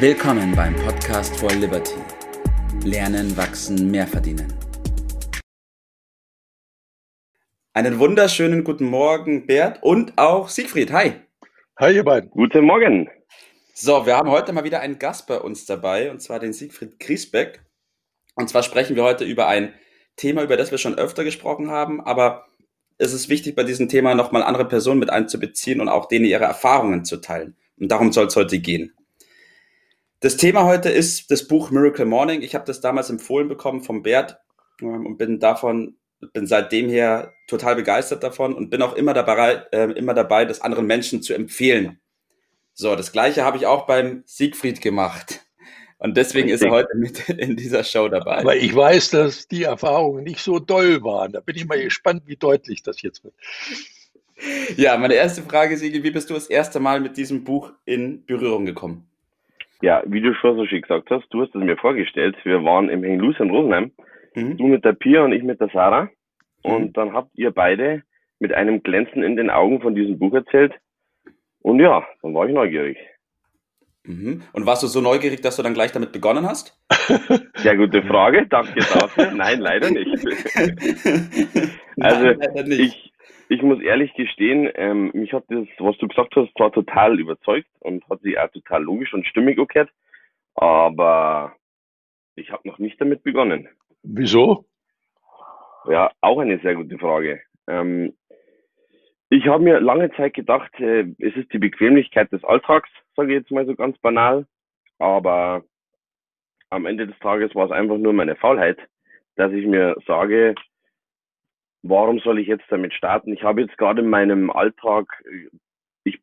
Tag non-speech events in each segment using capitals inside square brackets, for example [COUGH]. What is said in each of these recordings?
Willkommen beim Podcast for Liberty. Lernen, wachsen, mehr verdienen. Einen wunderschönen guten Morgen, Bert und auch Siegfried. Hi. Hi, ihr beiden. Guten Morgen. So, wir haben heute mal wieder einen Gast bei uns dabei, und zwar den Siegfried Griesbeck. Und zwar sprechen wir heute über ein Thema, über das wir schon öfter gesprochen haben, aber es ist wichtig, bei diesem Thema nochmal andere Personen mit einzubeziehen und auch denen ihre Erfahrungen zu teilen. Und darum soll es heute gehen. Das Thema heute ist das Buch Miracle Morning. Ich habe das damals empfohlen bekommen vom Bert ähm, und bin davon, bin seitdem her total begeistert davon und bin auch immer dabei, äh, immer dabei, das anderen Menschen zu empfehlen. So, das gleiche habe ich auch beim Siegfried gemacht. Und deswegen ist er heute mit [LAUGHS] in dieser Show dabei. Aber ich weiß, dass die Erfahrungen nicht so doll waren. Da bin ich mal gespannt, wie deutlich das jetzt wird. Ja, meine erste Frage, Siegel, wie bist du das erste Mal mit diesem Buch in Berührung gekommen? Ja, wie du schon so schön gesagt hast, du hast es mir vorgestellt. Wir waren im Henglus in Rosenheim. Mhm. Du mit der Pia und ich mit der Sarah. Und mhm. dann habt ihr beide mit einem Glänzen in den Augen von diesem Buch erzählt. Und ja, dann war ich neugierig. Mhm. Und warst du so neugierig, dass du dann gleich damit begonnen hast? [LAUGHS] Sehr gute Frage, danke dafür. Nein, leider nicht. [LAUGHS] also Nein, leider nicht. ich, ich muss ehrlich gestehen, ähm, mich hat das, was du gesagt hast, zwar total überzeugt und hat sich auch total logisch und stimmig gehört, aber ich habe noch nicht damit begonnen. Wieso? Ja, auch eine sehr gute Frage. Ähm, ich habe mir lange Zeit gedacht, äh, es ist die Bequemlichkeit des Alltags, sage ich jetzt mal so ganz banal, aber am Ende des Tages war es einfach nur meine Faulheit, dass ich mir sage, warum soll ich jetzt damit starten? Ich habe jetzt gerade in meinem Alltag, ich,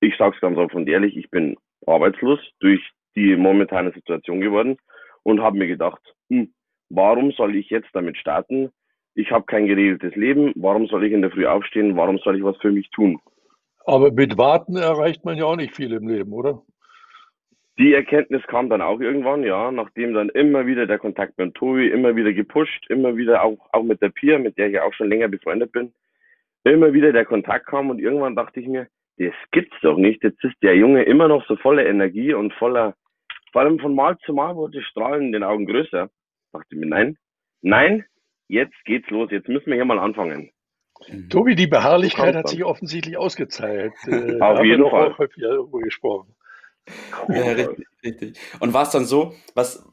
ich sage es ganz offen und ehrlich, ich bin arbeitslos durch die momentane Situation geworden und habe mir gedacht, hm, warum soll ich jetzt damit starten? Ich habe kein geregeltes Leben, warum soll ich in der Früh aufstehen? Warum soll ich was für mich tun? Aber mit Warten erreicht man ja auch nicht viel im Leben, oder? Die Erkenntnis kam dann auch irgendwann, ja, nachdem dann immer wieder der Kontakt mit Tobi, immer wieder gepusht, immer wieder auch, auch mit der Pia, mit der ich auch schon länger befreundet bin, immer wieder der Kontakt kam und irgendwann dachte ich mir, das gibt's doch nicht. Jetzt ist der Junge immer noch so voller Energie und voller, vor allem von Mal zu Mal wurde Strahlen in den Augen größer. Dachte ich mir, nein, nein, jetzt geht's los, jetzt müssen wir hier mal anfangen. Tobi, die Beharrlichkeit hat sich offensichtlich ausgezahlt. [LAUGHS] Äh, Auf jeden Fall. Auch häufiger darüber gesprochen. [LAUGHS] Ja, richtig, richtig. Und war es dann so, was,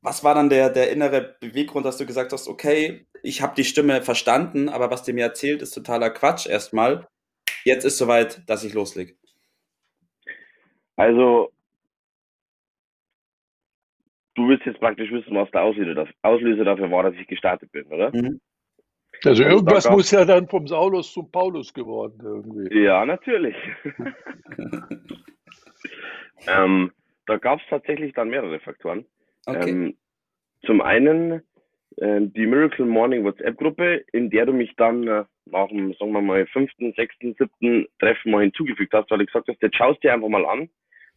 was war dann der, der innere Beweggrund, dass du gesagt hast, okay, ich habe die Stimme verstanden, aber was du mir erzählt, ist totaler Quatsch erstmal. Jetzt ist soweit, dass ich loslege. Also, du willst jetzt praktisch wissen, was der Auslöser, Auslöser dafür war, dass ich gestartet bin, oder? Mhm. Also irgendwas muss ja dann vom Saulus zum Paulus geworden irgendwie. Ja, natürlich. [LAUGHS] [LAUGHS] Ähm, da gab es tatsächlich dann mehrere Faktoren. Okay. Ähm, zum einen äh, die Miracle Morning WhatsApp-Gruppe, in der du mich dann äh, nach dem, sagen wir mal, fünften, sechsten, siebten Treffen mal hinzugefügt hast, weil ich gesagt hast, jetzt schaust dir einfach mal an,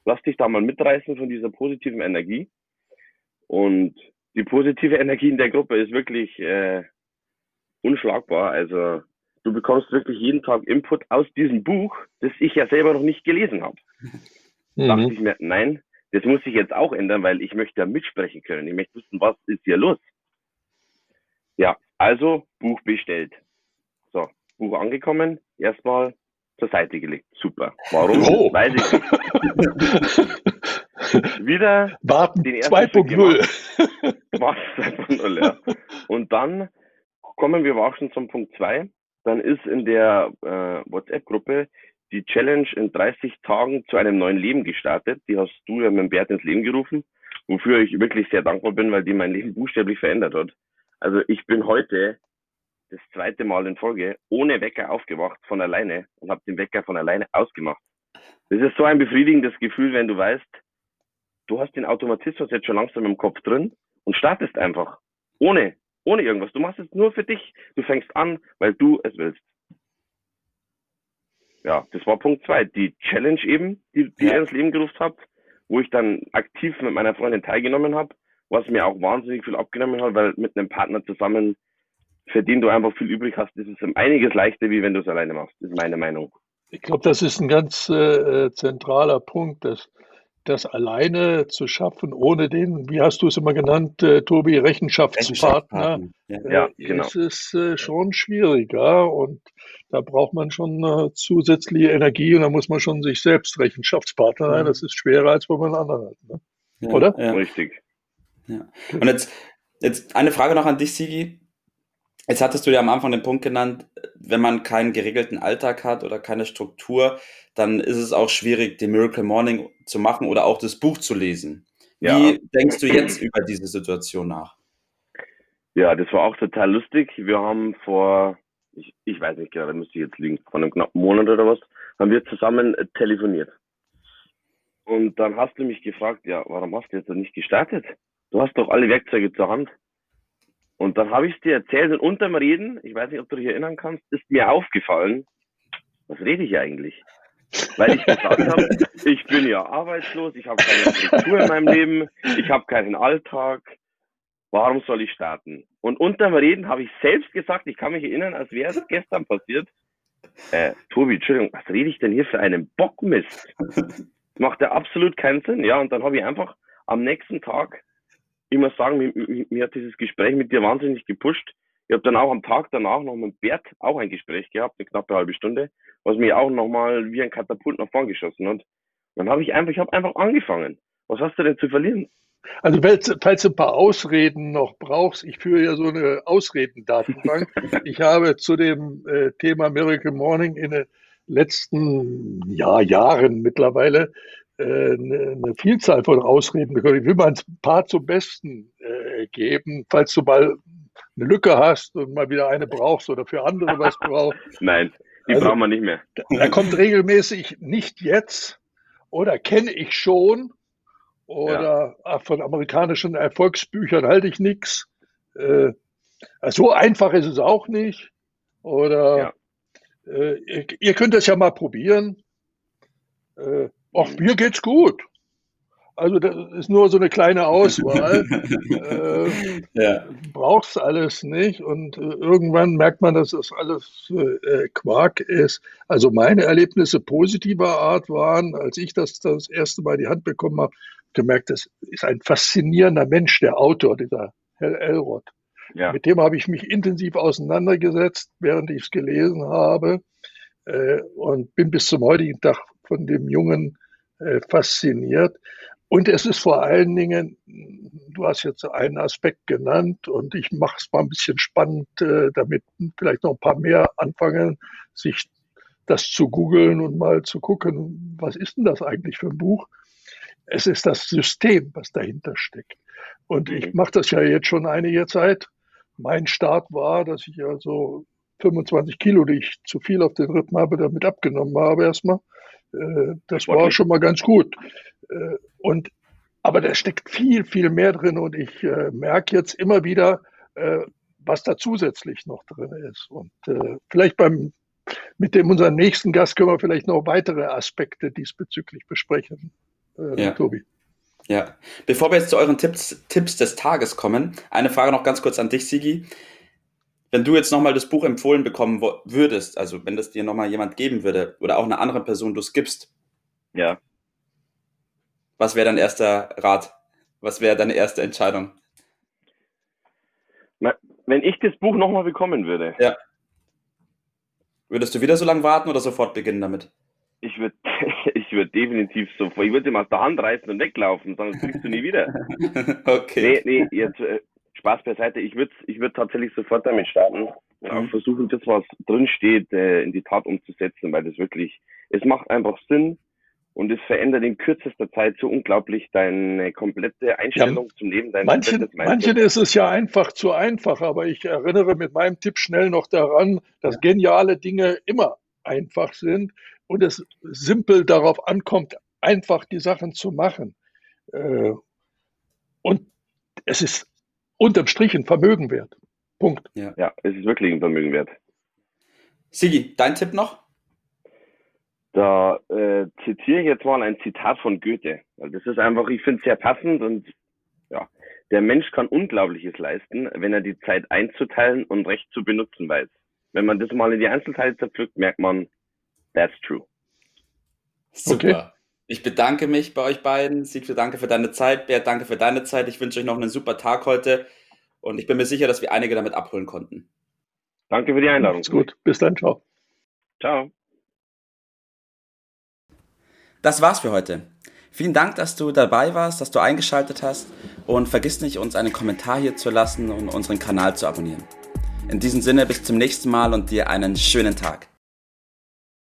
lass dich da mal mitreißen von dieser positiven Energie. Und die positive Energie in der Gruppe ist wirklich äh, unschlagbar. Also du bekommst wirklich jeden Tag Input aus diesem Buch, das ich ja selber noch nicht gelesen habe. [LAUGHS] Mhm. Dachte ich mir, nein, das muss ich jetzt auch ändern, weil ich möchte ja mitsprechen können. Ich möchte wissen, was ist hier los? Ja, also Buch bestellt. So, Buch angekommen, erstmal zur Seite gelegt. Super. Warum? Oh. Weiß ich nicht. [LAUGHS] Wieder Warten 2.0. Warten 2.0, ja. Und dann kommen wir auch schon zum Punkt 2. Dann ist in der äh, WhatsApp-Gruppe die Challenge in 30 Tagen zu einem neuen Leben gestartet. Die hast du ja mit Bert ins Leben gerufen, wofür ich wirklich sehr dankbar bin, weil die mein Leben buchstäblich verändert hat. Also ich bin heute das zweite Mal in Folge ohne Wecker aufgewacht von alleine und habe den Wecker von alleine ausgemacht. Das ist so ein befriedigendes Gefühl, wenn du weißt, du hast den Automatismus jetzt schon langsam im Kopf drin und startest einfach. Ohne, ohne irgendwas. Du machst es nur für dich. Du fängst an, weil du es willst ja, das war Punkt zwei. Die Challenge eben, die, die ja. ihr ins Leben gerufen habt, wo ich dann aktiv mit meiner Freundin teilgenommen habe, was mir auch wahnsinnig viel abgenommen hat, weil mit einem Partner zusammen, für den du einfach viel übrig hast, ist es um einiges leichter, wie wenn du es alleine machst, ist meine Meinung. Ich glaube, das ist ein ganz äh, zentraler Punkt, dass das alleine zu schaffen, ohne den, wie hast du es immer genannt, äh, Tobi, Rechenschaftspartner, Rechenschaftspartner. Ja, äh, genau. ist es äh, schon schwieriger und da braucht man schon äh, zusätzliche Energie und da muss man schon sich selbst Rechenschaftspartner sein. Das ist schwerer, als wenn man einen anderen hat. Ne? Ja, Oder? Ja. Richtig. Ja. Und jetzt, jetzt eine Frage noch an dich, Sigi. Jetzt hattest du ja am Anfang den Punkt genannt, wenn man keinen geregelten Alltag hat oder keine Struktur, dann ist es auch schwierig, den Miracle Morning zu machen oder auch das Buch zu lesen. Ja. Wie denkst du jetzt über diese Situation nach? Ja, das war auch total lustig. Wir haben vor, ich, ich weiß nicht genau, da müsste ich jetzt liegen, vor einem knappen Monat oder was, haben wir zusammen telefoniert. Und dann hast du mich gefragt, ja, warum hast du jetzt nicht gestartet? Du hast doch alle Werkzeuge zur Hand. Und dann habe ich es dir erzählt und unterm Reden, ich weiß nicht, ob du dich erinnern kannst, ist mir aufgefallen, was rede ich eigentlich? Weil ich gesagt habe, [LAUGHS] ich bin ja arbeitslos, ich habe keine Struktur in meinem Leben, ich habe keinen Alltag, warum soll ich starten? Und unterm Reden habe ich selbst gesagt, ich kann mich erinnern, als wäre es [LAUGHS] gestern passiert, äh, Tobi, Entschuldigung, was rede ich denn hier für einen Bockmist? [LAUGHS] Macht ja absolut keinen Sinn, ja, und dann habe ich einfach am nächsten Tag ich muss sagen, mir, mir, hat dieses Gespräch mit dir wahnsinnig gepusht. Ich habe dann auch am Tag danach noch mit Bert auch ein Gespräch gehabt, eine knappe halbe Stunde, was mich auch nochmal wie ein Katapult nach vorn geschossen hat. Dann habe ich einfach, ich habe einfach angefangen. Was hast du denn zu verlieren? Also falls du ein paar Ausreden noch brauchst, ich führe ja so eine Ausredendatenbank. [LAUGHS] ich habe zu dem äh, Thema Miracle Morning in den letzten ja, Jahren mittlerweile eine Vielzahl von Ausreden gehört. Ich will mal ein paar zum Besten äh, geben, falls du mal eine Lücke hast und mal wieder eine brauchst oder für andere [LAUGHS] was brauchst. Nein, die also, brauchen wir nicht mehr. Da kommt regelmäßig nicht jetzt oder kenne ich schon oder ja. von amerikanischen Erfolgsbüchern halte ich nichts. Äh, so einfach ist es auch nicht. Oder ja. äh, ihr, ihr, könnt das ja mal probieren. Ach, mir geht's gut. Also das ist nur so eine kleine Auswahl. [LAUGHS] äh, ja. Brauchst alles nicht und äh, irgendwann merkt man, dass das alles äh, Quark ist. Also meine Erlebnisse positiver Art waren, als ich das das erste Mal in die Hand bekommen habe, gemerkt, das ist ein faszinierender Mensch, der Autor, dieser Hell Elrod. Ja. Mit dem habe ich mich intensiv auseinandergesetzt, während ich es gelesen habe äh, und bin bis zum heutigen Tag von dem jungen äh, fasziniert. Und es ist vor allen Dingen, du hast jetzt einen Aspekt genannt und ich mache es mal ein bisschen spannend, äh, damit vielleicht noch ein paar mehr anfangen, sich das zu googeln und mal zu gucken, was ist denn das eigentlich für ein Buch? Es ist das System, was dahinter steckt. Und ich mhm. mache das ja jetzt schon einige Zeit. Mein Start war, dass ich also 25 Kilo, die ich zu viel auf den Rippen habe, damit abgenommen habe erstmal. Äh, das war schon mal ganz gut. Äh, und, aber da steckt viel, viel mehr drin und ich äh, merke jetzt immer wieder, was da zusätzlich noch drin ist. Und vielleicht beim, mit dem unserem nächsten Gast können wir vielleicht noch weitere Aspekte diesbezüglich besprechen, ja. Tobi. Ja, bevor wir jetzt zu euren Tipps, Tipps des Tages kommen, eine Frage noch ganz kurz an dich, Sigi wenn du jetzt nochmal das Buch empfohlen bekommen würdest, also wenn das dir nochmal jemand geben würde oder auch eine andere Person du es gibst. Ja. Was wäre dein erster Rat? Was wäre deine erste Entscheidung? Wenn ich das Buch nochmal bekommen würde. Ja. Würdest du wieder so lange warten oder sofort beginnen damit? Ich würde [LAUGHS] ich würd definitiv sofort, ich würde ihm aus der Hand reißen und weglaufen, sonst kriegst du nie wieder. [LAUGHS] okay. Nee, nee, jetzt, äh, Spaß beiseite. Ich würde ich würd tatsächlich sofort damit starten mhm. versuchen, das, was drin steht, äh, in die Tat umzusetzen, weil das wirklich, es macht einfach Sinn und es verändert in kürzester Zeit so unglaublich deine komplette Einstellung ja, zum Leben. Dein manchen, manchen ist es ja einfach zu einfach, aber ich erinnere mit meinem Tipp schnell noch daran, dass geniale Dinge immer einfach sind und es simpel darauf ankommt, einfach die Sachen zu machen. Äh, und es ist unterm Strich ein Vermögen wert. Punkt. Ja, ja es ist wirklich ein Vermögen wert. Sigi, dein Tipp noch? Da äh, zitiere ich jetzt mal ein Zitat von Goethe. Weil das ist einfach, ich finde es sehr passend und ja, der Mensch kann Unglaubliches leisten, wenn er die Zeit einzuteilen und recht zu benutzen weiß. Wenn man das mal in die Einzelteile zerpflückt, merkt man, that's true. Super. Okay. Ich bedanke mich bei euch beiden. Siegfried, danke für deine Zeit. Bert, danke für deine Zeit. Ich wünsche euch noch einen super Tag heute und ich bin mir sicher, dass wir einige damit abholen konnten. Danke für die Einladung. Ist gut. Bis dann. Ciao. Ciao. Das war's für heute. Vielen Dank, dass du dabei warst, dass du eingeschaltet hast und vergiss nicht, uns einen Kommentar hier zu lassen und unseren Kanal zu abonnieren. In diesem Sinne, bis zum nächsten Mal und dir einen schönen Tag.